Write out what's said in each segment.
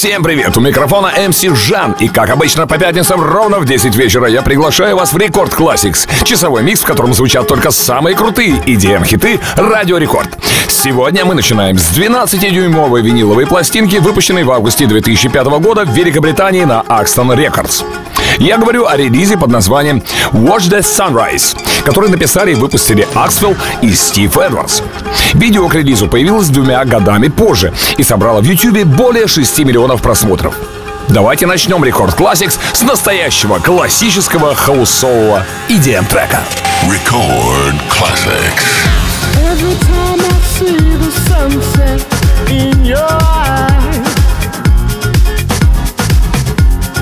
Всем привет! У микрофона MC Жан. И как обычно по пятницам ровно в 10 вечера я приглашаю вас в Record Classix. Часовой микс, в котором звучат только самые крутые EDM-хиты Радио Рекорд. Сегодня мы начинаем с 12-дюймовой виниловой пластинки, выпущенной в августе 2005 года в Великобритании на Axton Records. Я говорю о релизе под названием Watch the Sunrise, который написали и выпустили Аксвелл и Стив Эдвардс. Видео к релизу появилось двумя годами позже и собрало в YouTube более 6 миллионов просмотров. Давайте начнем Рекорд Classics с настоящего классического хаусового EDM-трека. Record Classics. Every time I see the sunset in your eyes,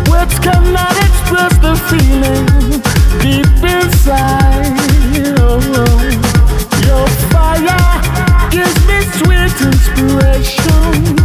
words cannot express the feeling show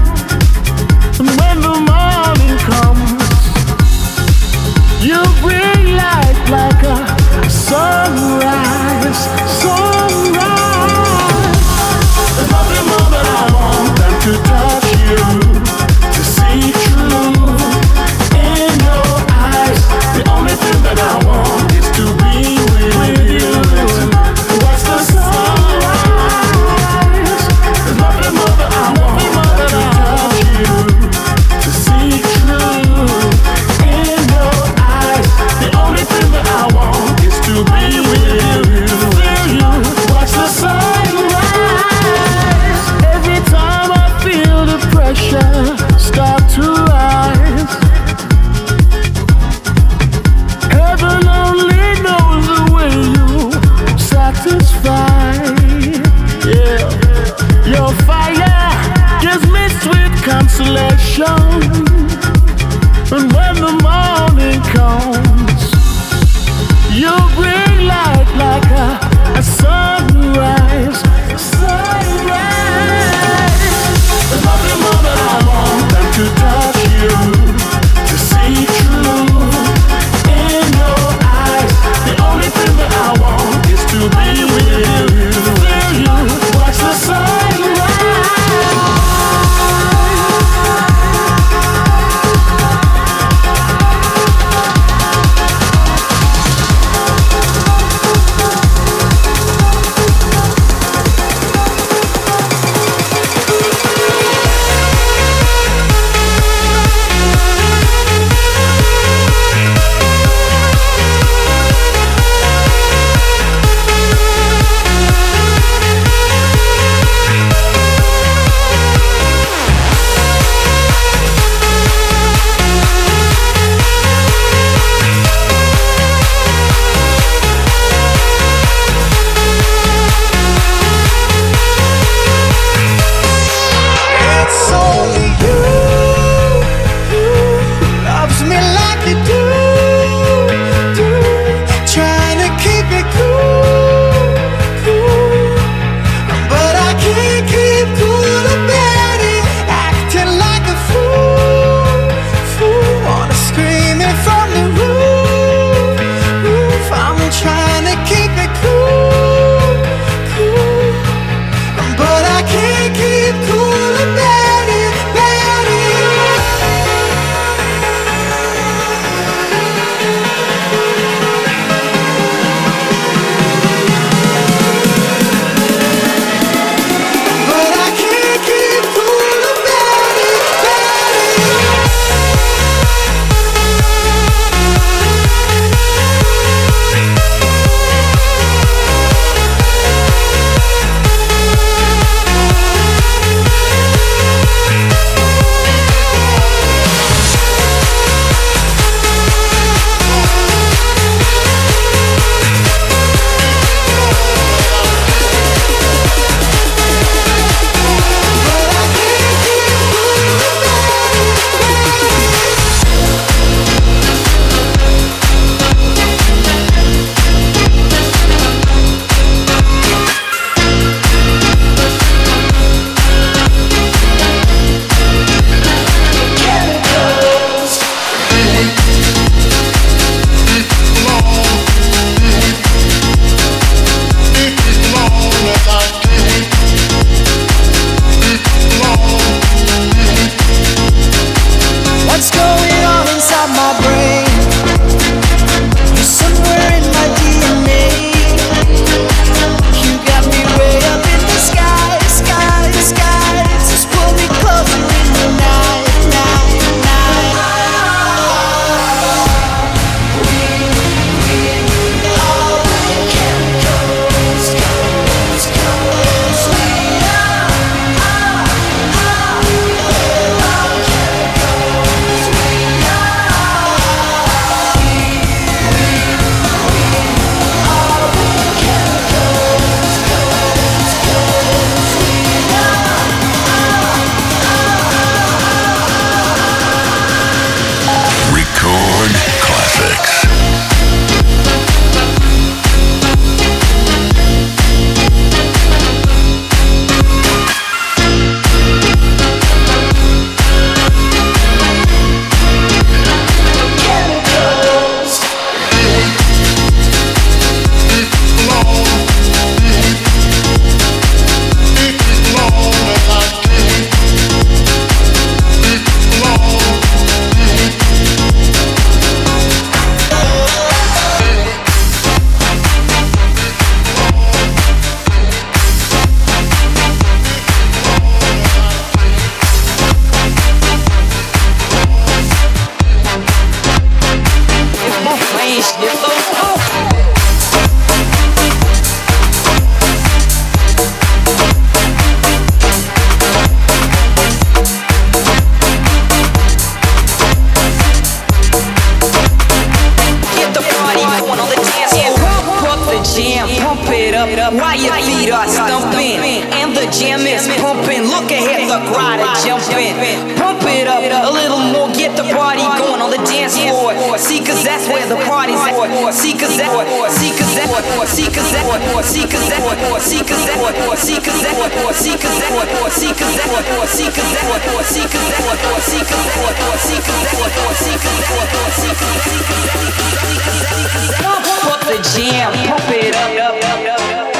Pump the jam, pump it up.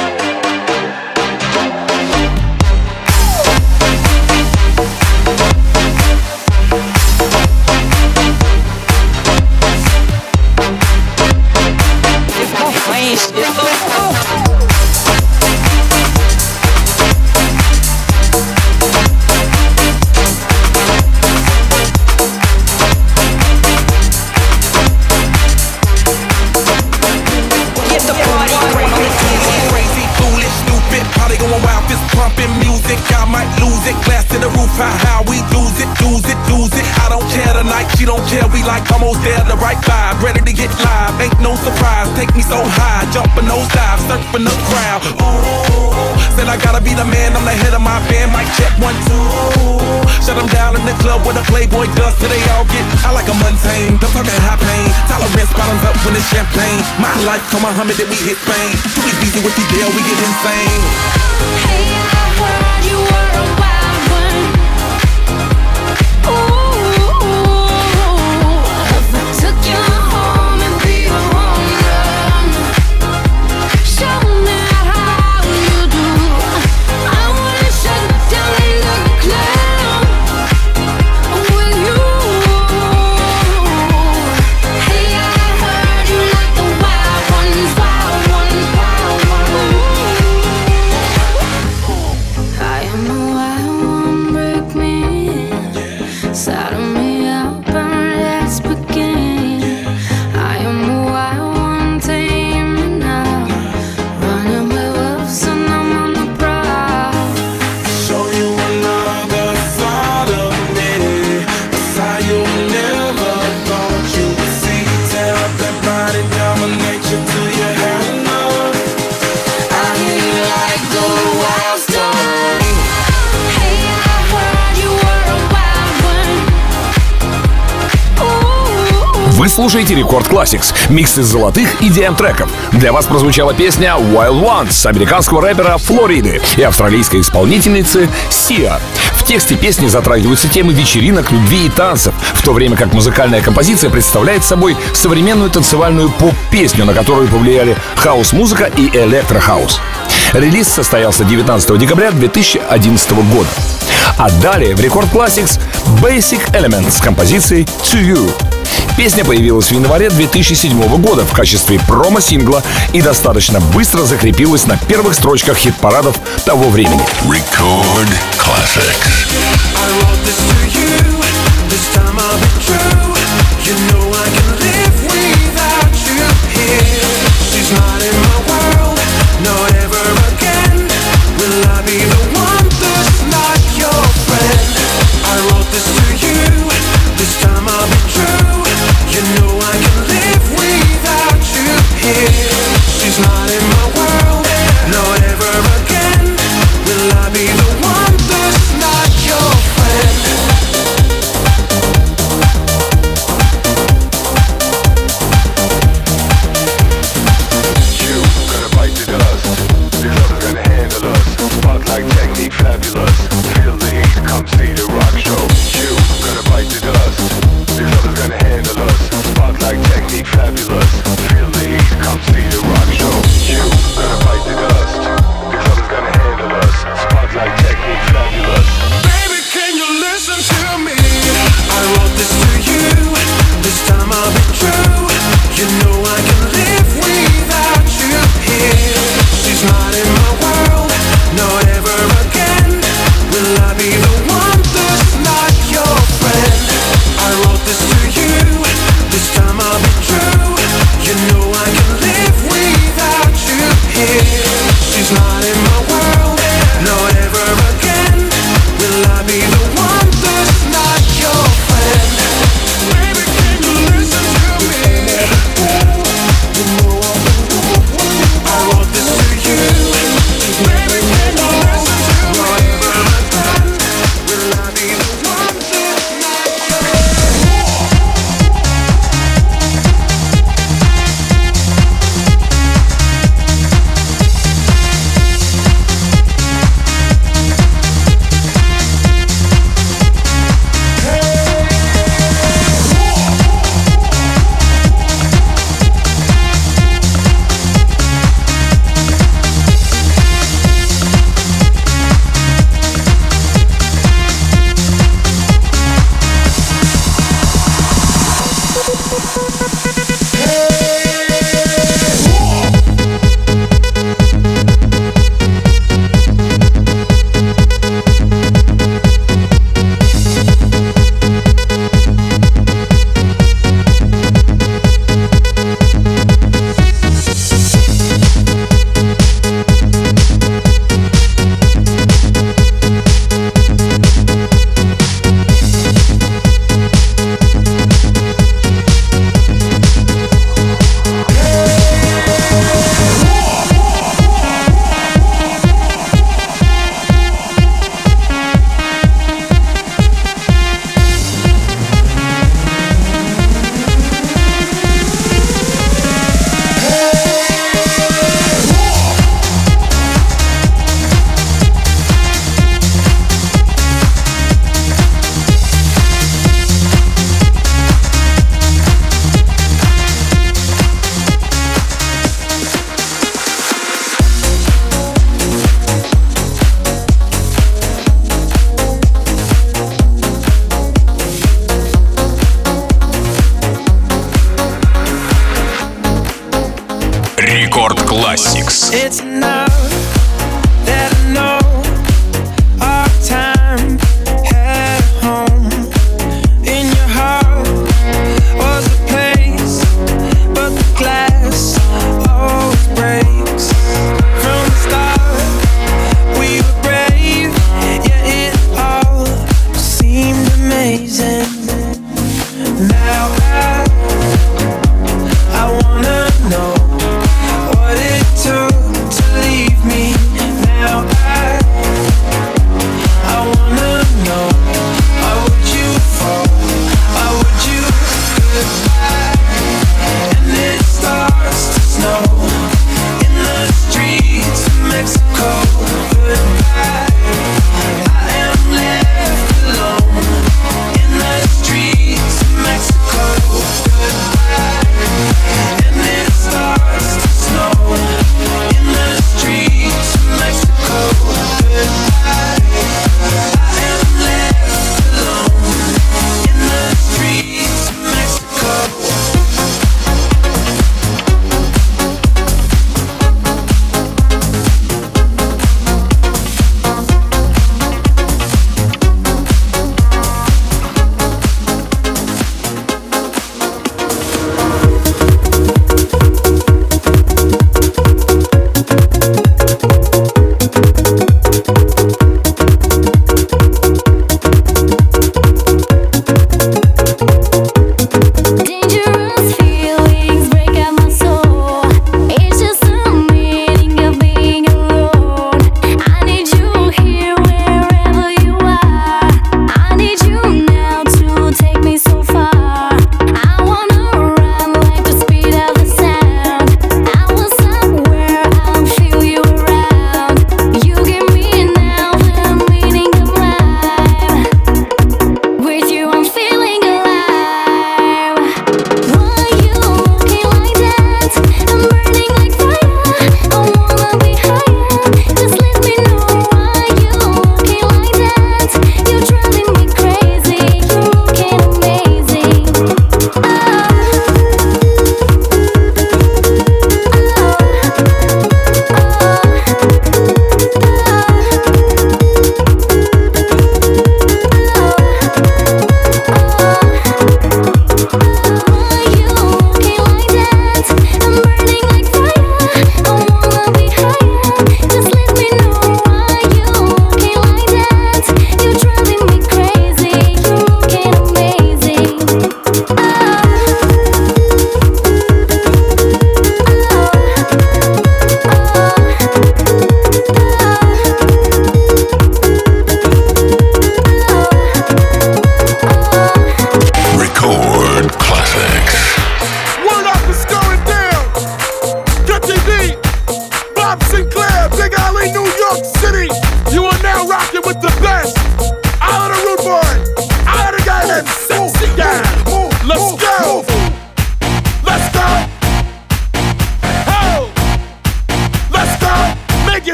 In the club with a Playboy does, so they all get I like a mundane. Don't talk high pain. Tolerance bottoms up when it's champagne. My life, come Muhammad, then we hit Spain. Too easy with deal, we get insane. Hey, I heard you were a слушаете Record Classix, микс из золотых EDM треков. Для вас прозвучала песня Wild Ones американского рэпера Flo Rida и австралийской исполнительницы Сиа. В тексте песни затрагиваются темы вечеринок, любви и танцев, в то время как музыкальная композиция представляет собой современную танцевальную поп-песню, на которую повлияли хаус-музыка и электрохаус. Релиз состоялся 19 декабря 2011 года. А далее в Record Classix Basic Elements с композицией To You. Песня появилась в январе 2007 года в качестве промо-сингла и достаточно быстро закрепилась на первых строчках хит-парадов того времени. Record Classics.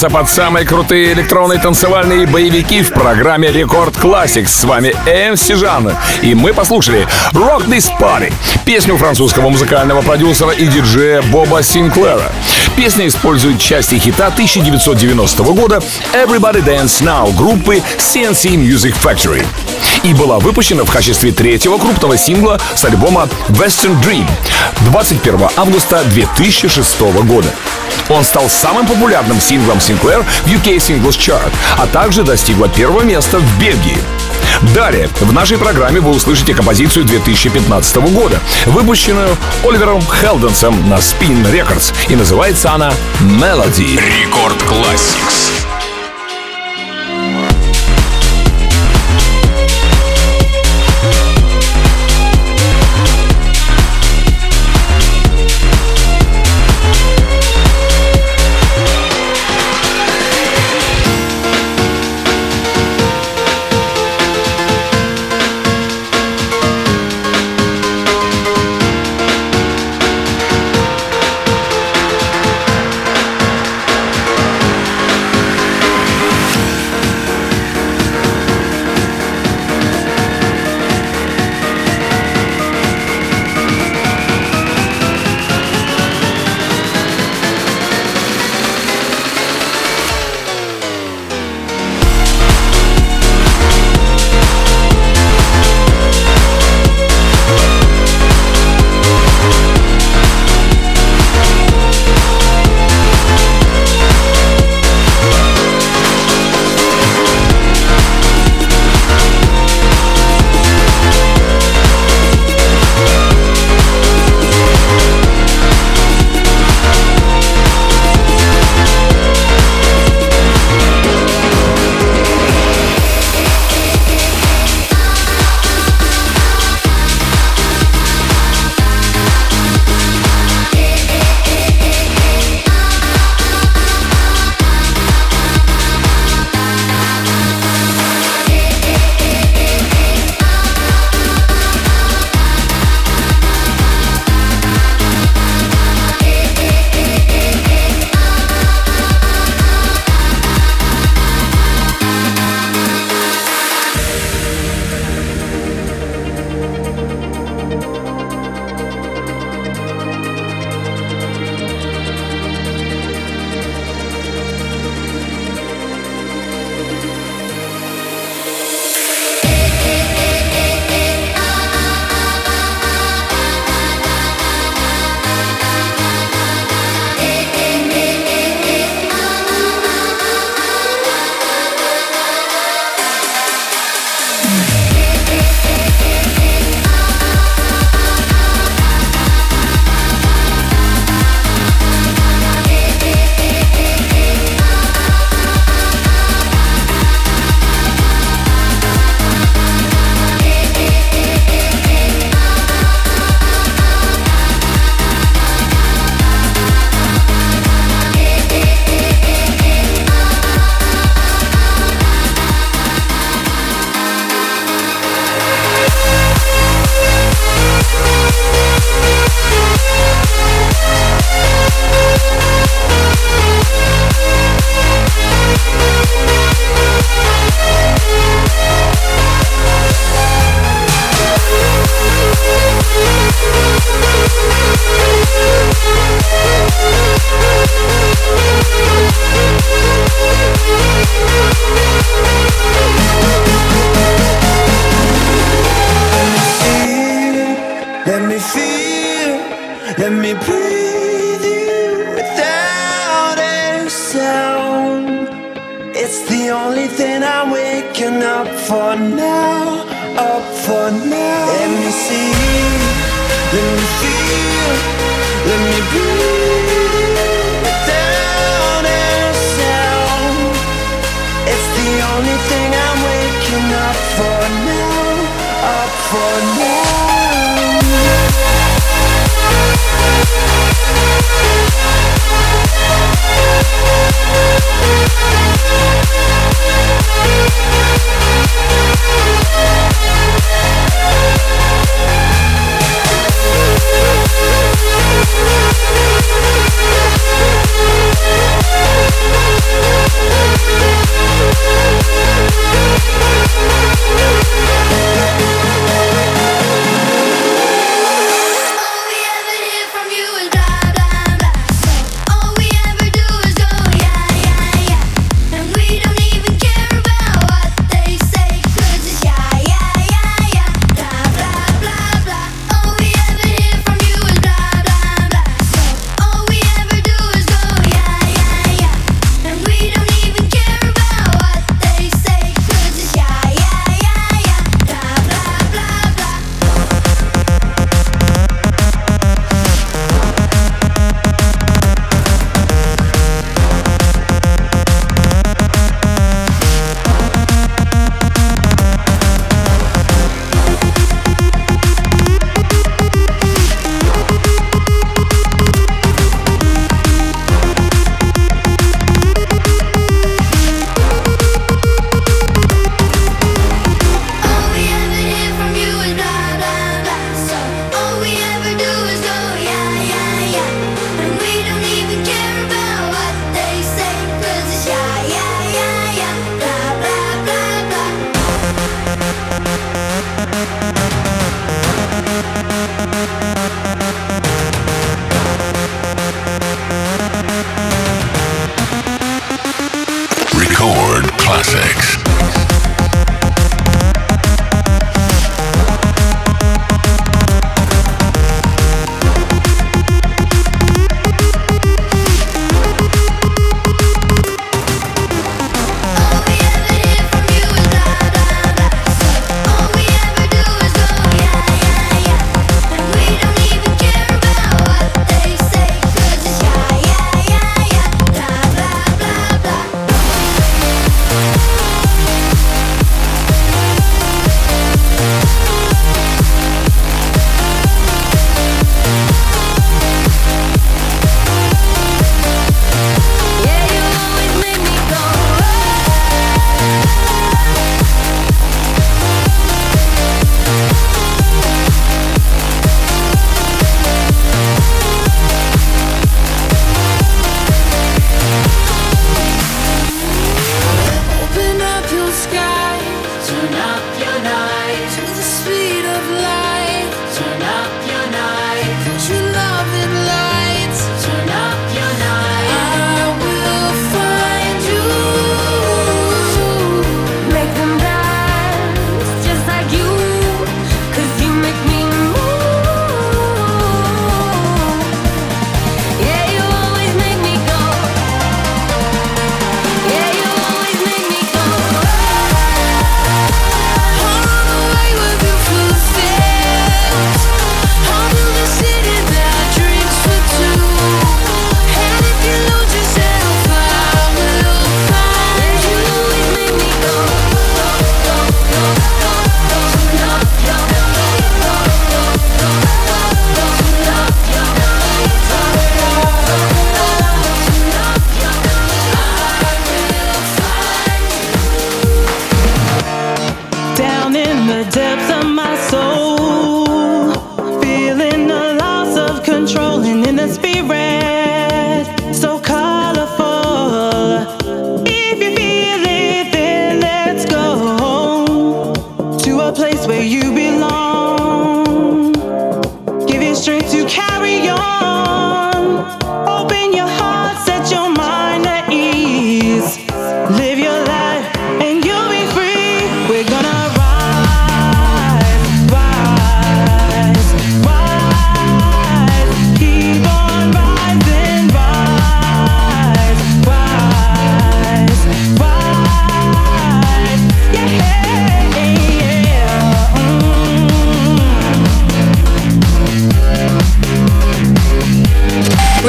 подстроиться под самые крутые электронные танцевальные боевики в программе Рекорд Classics. С вами MC Жан. И мы послушали Rock This Party, песню французского музыкального продюсера и диджея Боба Синклера. Песня использует части хита 1990 года Everybody Dance Now группы CNC Music Factory и была выпущена в качестве третьего крупного сингла с альбома Western Dream 21 августа 2006 года. Он стал самым популярным синглом Sinclair в UK Singles Chart, а также достигла первого места в Бельгии. Далее в нашей программе вы услышите композицию 2015 года, выпущенную Оливером Хелденсом на Spin Records, и называется она «Melody». Рекорд Classics.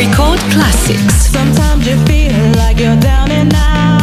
Record Classics. Sometimes you feel like you're down and out.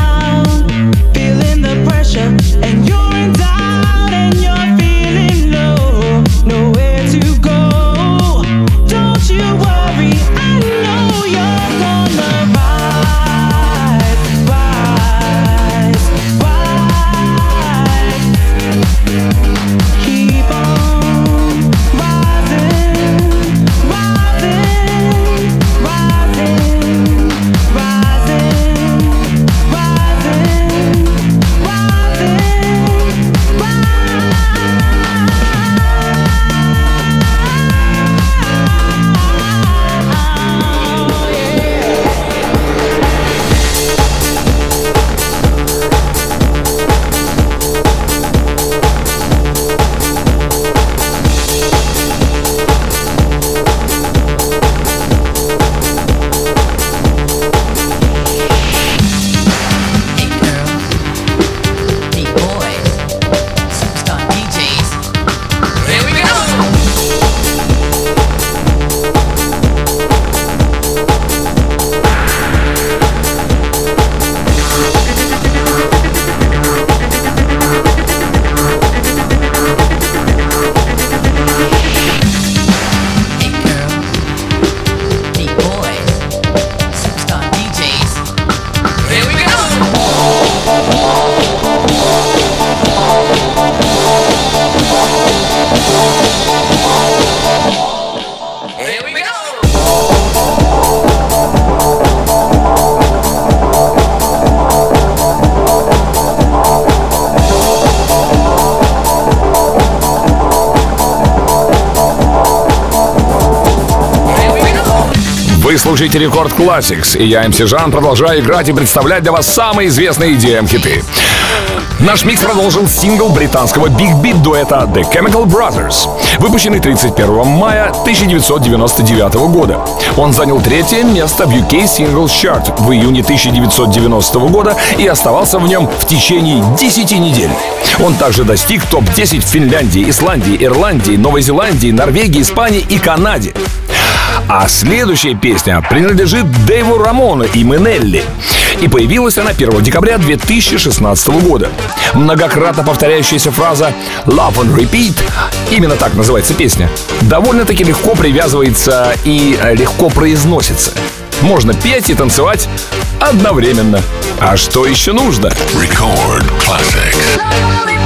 Слушаете Рекорд Classics, и я, МС Жан, продолжаю играть и представлять для вас самые известные EDM-хиты. Наш микс продолжил сингл британского Big Beat дуэта The Chemical Brothers, выпущенный 31 мая 1999 года. Он занял третье место в UK Singles Chart в июне 1990 года и оставался в нем в течение 10 недель. Он также достиг топ-10 в Финляндии, Исландии, Ирландии, Новой Зеландии, Норвегии, Испании и Канаде. А следующая песня принадлежит Дэйву Рамону и Минелли. И появилась она 1 декабря 2016 года. Многократно повторяющаяся фраза «Love on Repeat» именно так называется песня, довольно-таки легко привязывается и легко произносится. Можно петь и танцевать одновременно. А что еще нужно? Record Classics.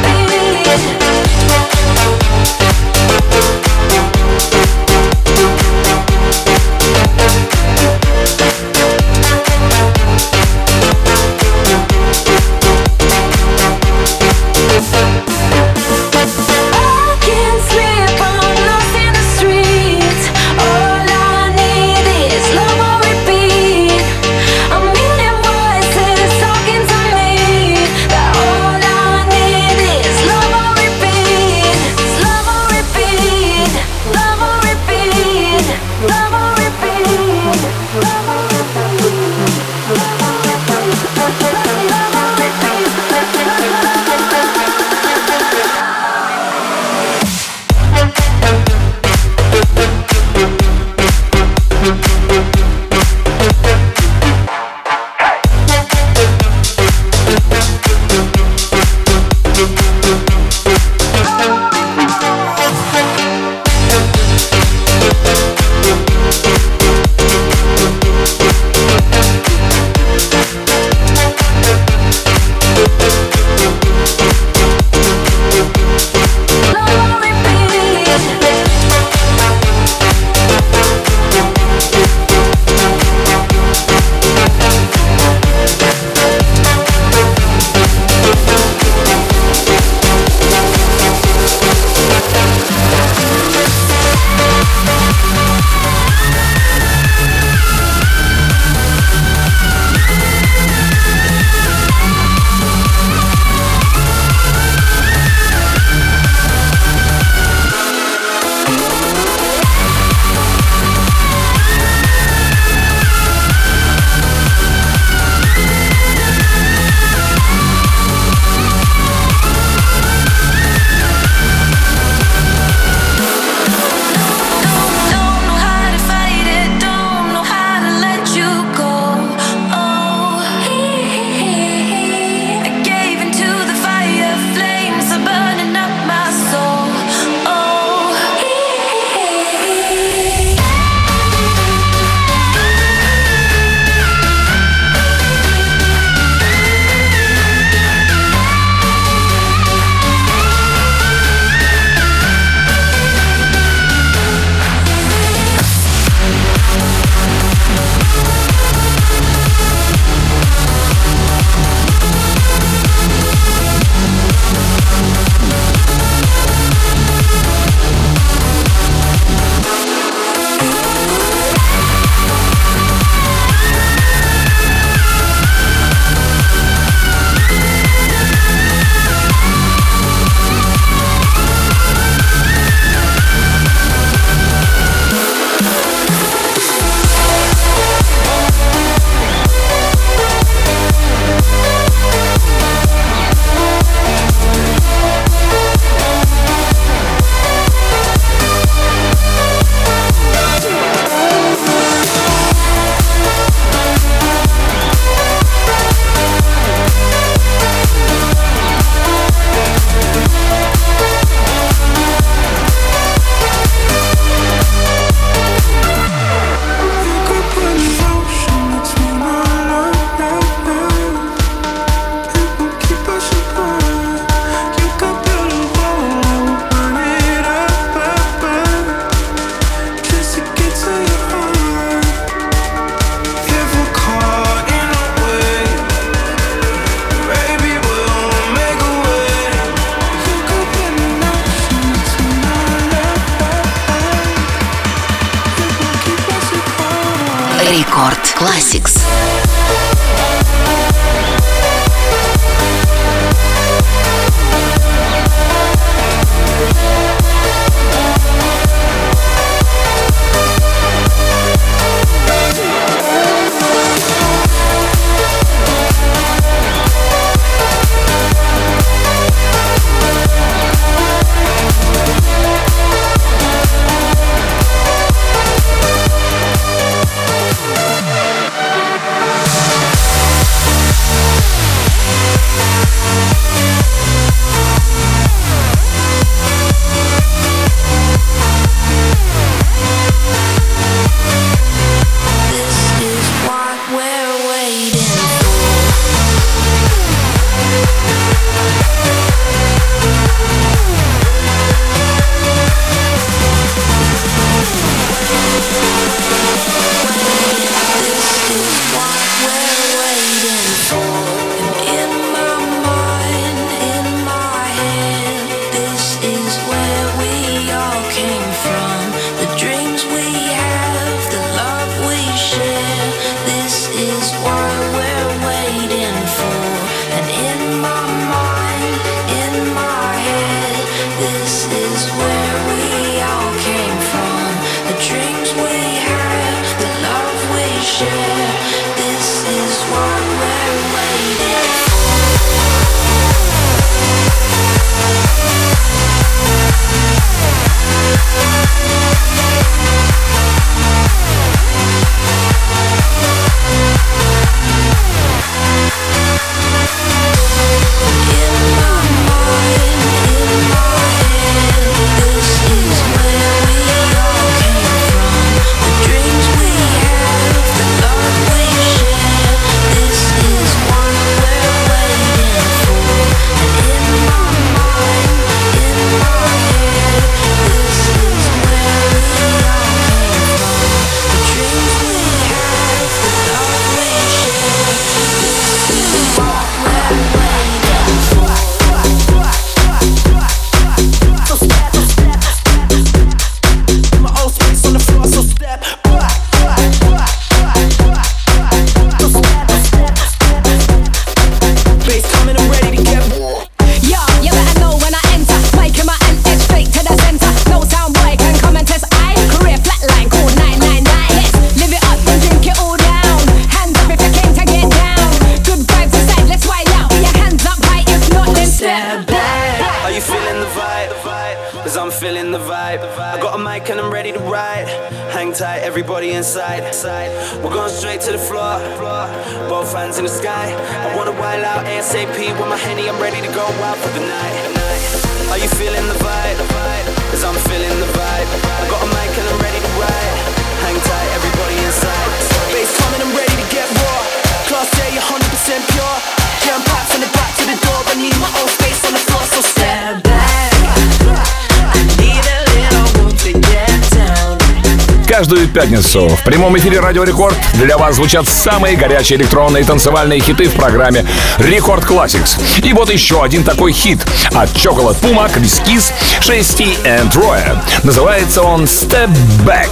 Каждую пятницу в прямом эфире Радио Рекорд для вас звучат самые горячие электронные танцевальные хиты в программе Рекорд Classics. И вот еще один такой хит от Chocolate Puma, Chris Kiss, 6 and Roya. Называется он Step Back.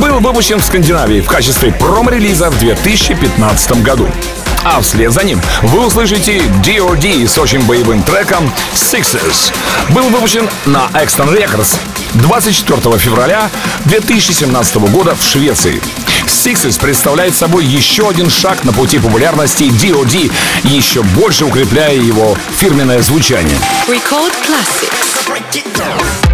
Был выпущен в Скандинавии в качестве промо-релиза в 2015 году. А вслед за ним вы услышите D.O.D. с очень боевым треком Sixes. Был выпущен на Exton Records 24 февраля 2017 года в Швеции. Sixes представляет собой еще один шаг на пути популярности D.O.D., еще больше укрепляя его фирменное звучание. Record Classics.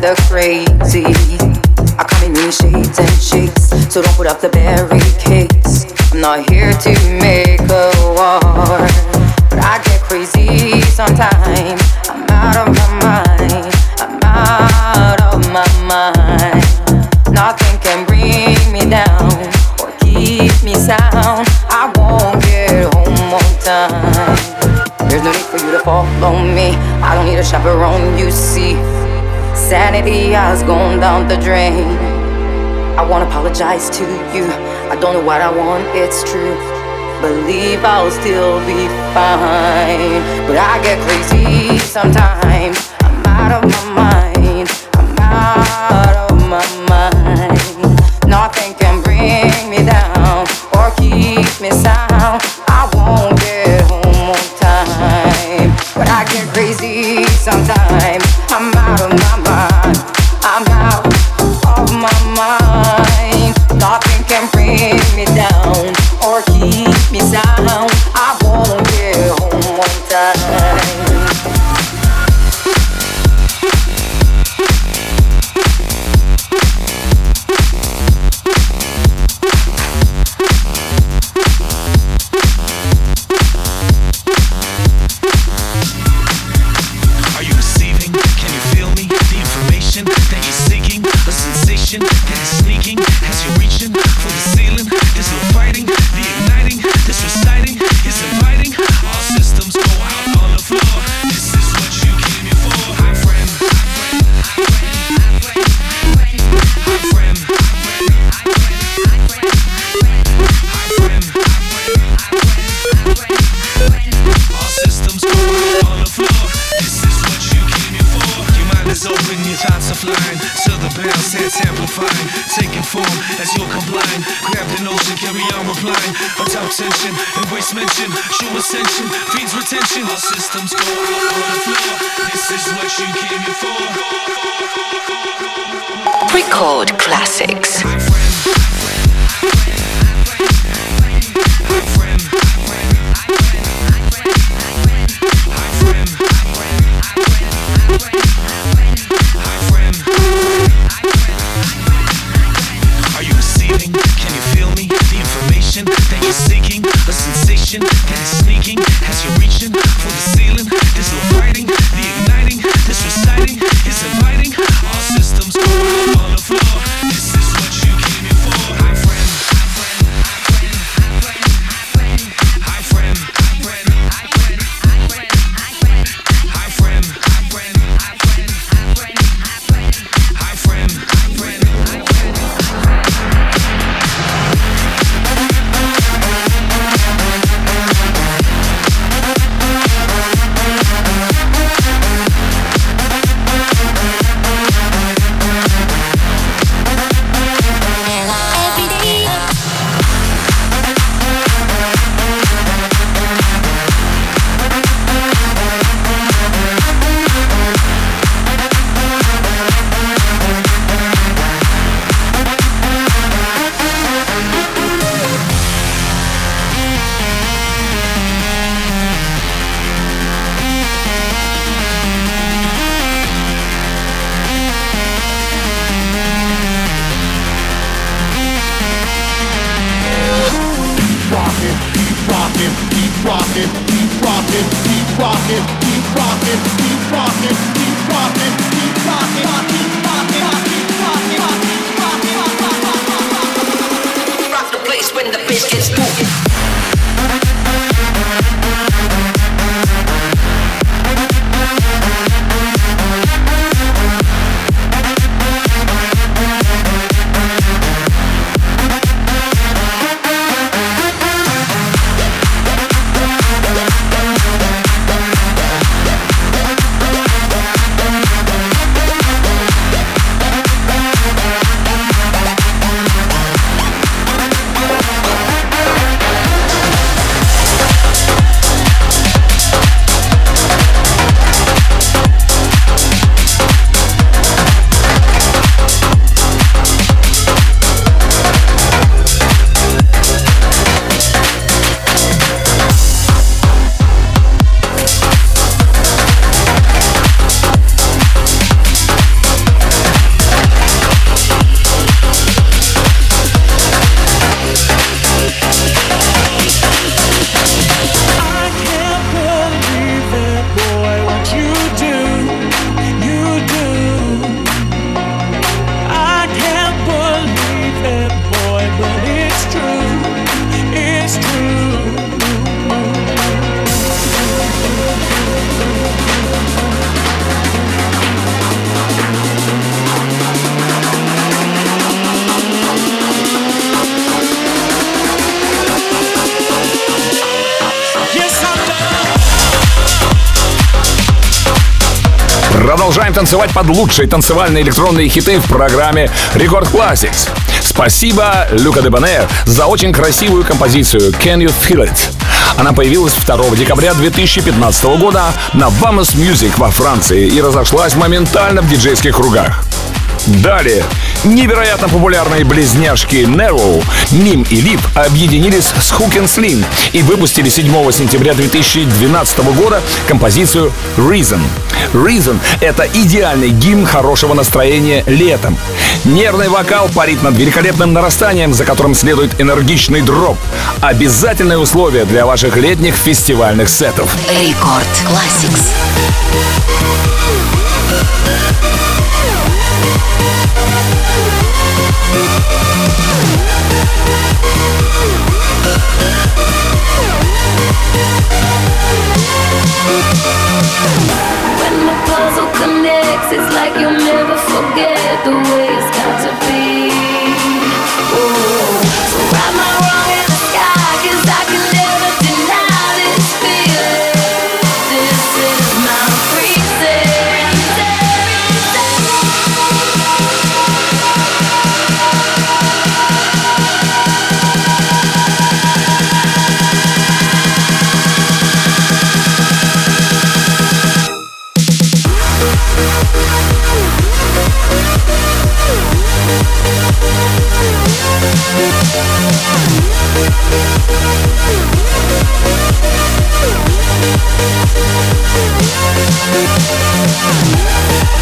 The crazy. I come in many shades and shapes, so don't put up the barricades. I'm not here to make a war, but I get crazy sometimes. I'm out of my mind. I'm out of my mind. Nothing can bring me down or keep me sound. I won't get home on time. There's no need for you to follow me. I don't need a chaperone, you see. Sanity has gone down the drain. I wanna apologize to you. I don't know what I want, it's true. Believe I'll still be fine. But I get crazy sometimes. I'm out of my mind. I'm out of my mind. Nothing can bring me down or keep me sound. I won't get home on time. But I get crazy sometimes. Tension, mention, show ascension, feeds retention. All systems go on the floor. This is what you came here for. Record classics. Продолжаем танцевать под лучшие танцевальные электронные хиты в программе Рекорд Classics. Спасибо Люка Дебанер за очень красивую композицию Can You Feel It? Она появилась 2 декабря 2015 года на Vamos Music во Франции и разошлась моментально в диджейских кругах. Далее. Невероятно популярные близняшки Narrow, Ним и Лип объединились с Hook and Slim и выпустили 7 сентября 2012 года композицию Reason. Reason — это идеальный гимн хорошего настроения летом. Нервный вокал парит над великолепным нарастанием, за которым следует энергичный дроп. Обязательное условие для ваших летних фестивальных сетов. Рекорд Classics. It's like you'll never forget the way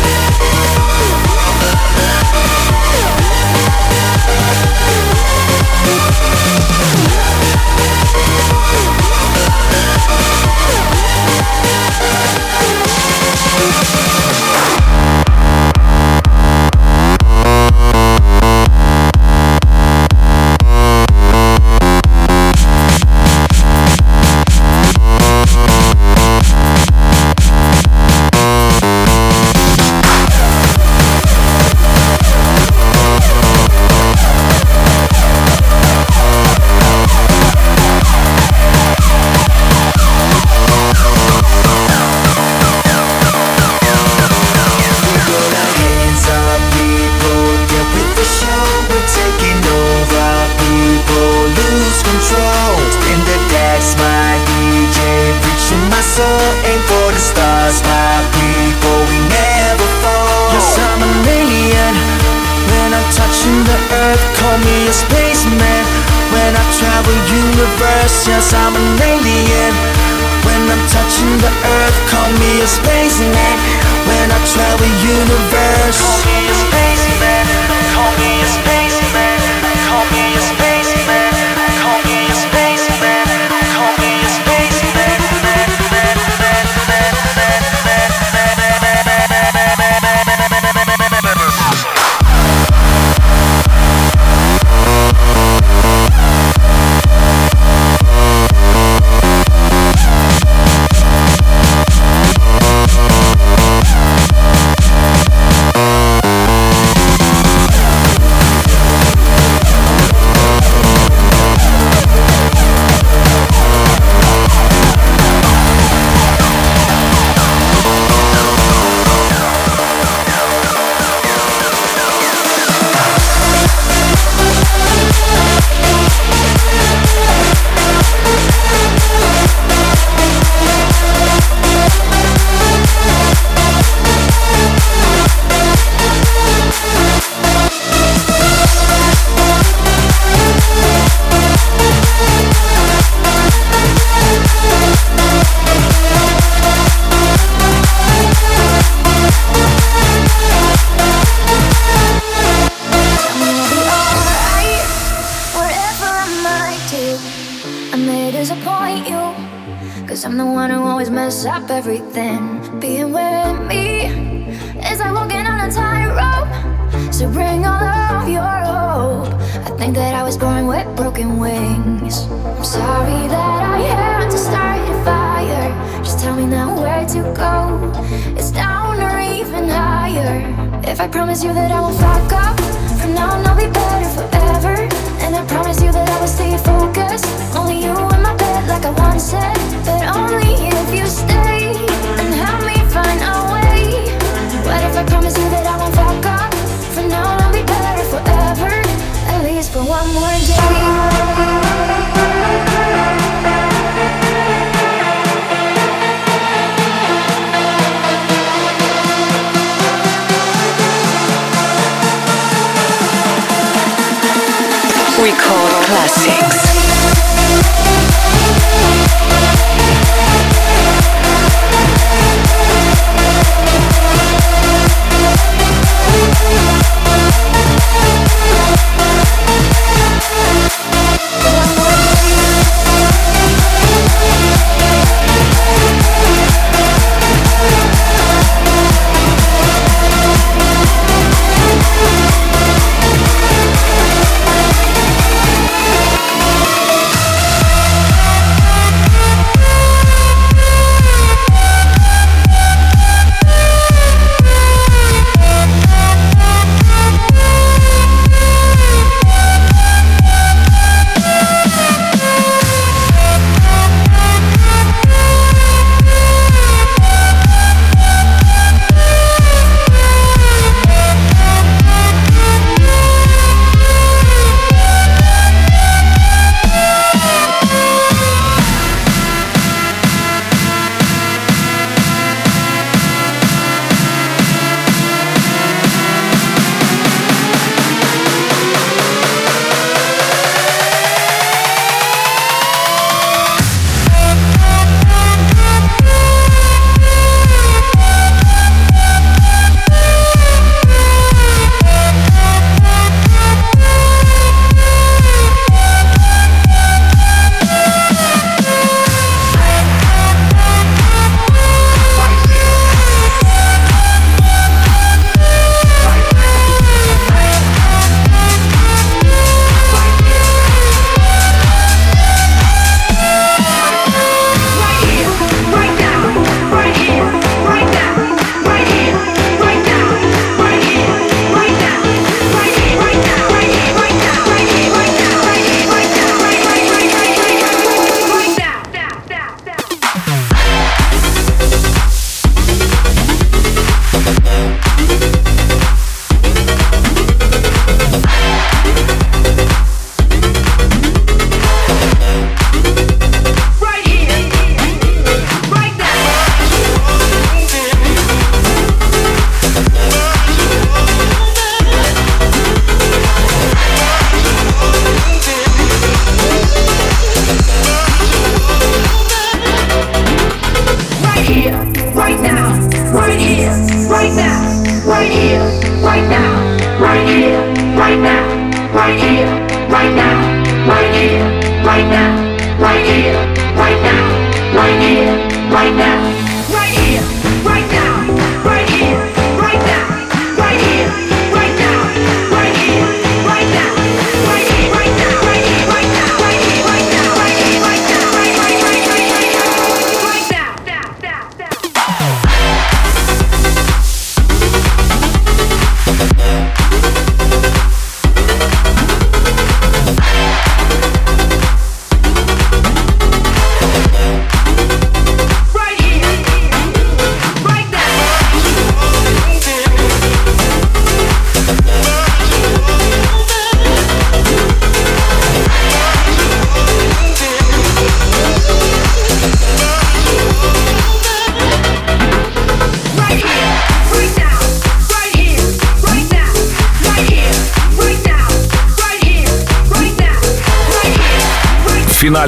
Yeah.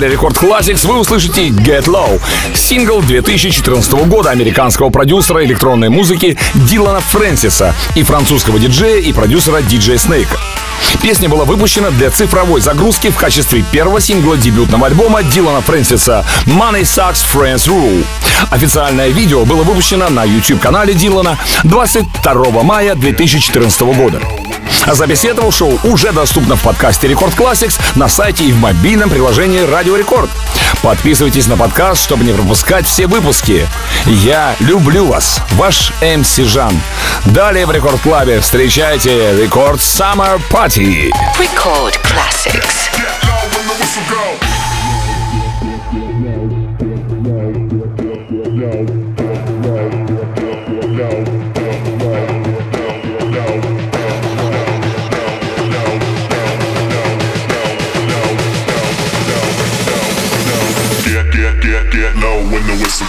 Финале Record Classix вы услышите Get Low, сингл 2014 года американского продюсера электронной музыки Дилана Фрэнсиса и французского диджея и продюсера DJ Snake. Песня была выпущена для цифровой загрузки в качестве первого сингла дебютного альбома Дилана Фрэнсиса «Money Sucks, Friends Rule». Официальное видео было выпущено на YouTube-канале Дилана 22 мая 2014 года. А запись этого шоу уже доступна в подкасте Record Classix на сайте и в мобильном приложении Радио Рекорд. Подписывайтесь на подкаст, чтобы не пропускать все выпуски. Я люблю вас, ваш МС Жан. Далее в Рекорд Клабе встречайте Рекорд Summer Party. Record Classics. Get, low when the whistle go.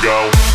ago.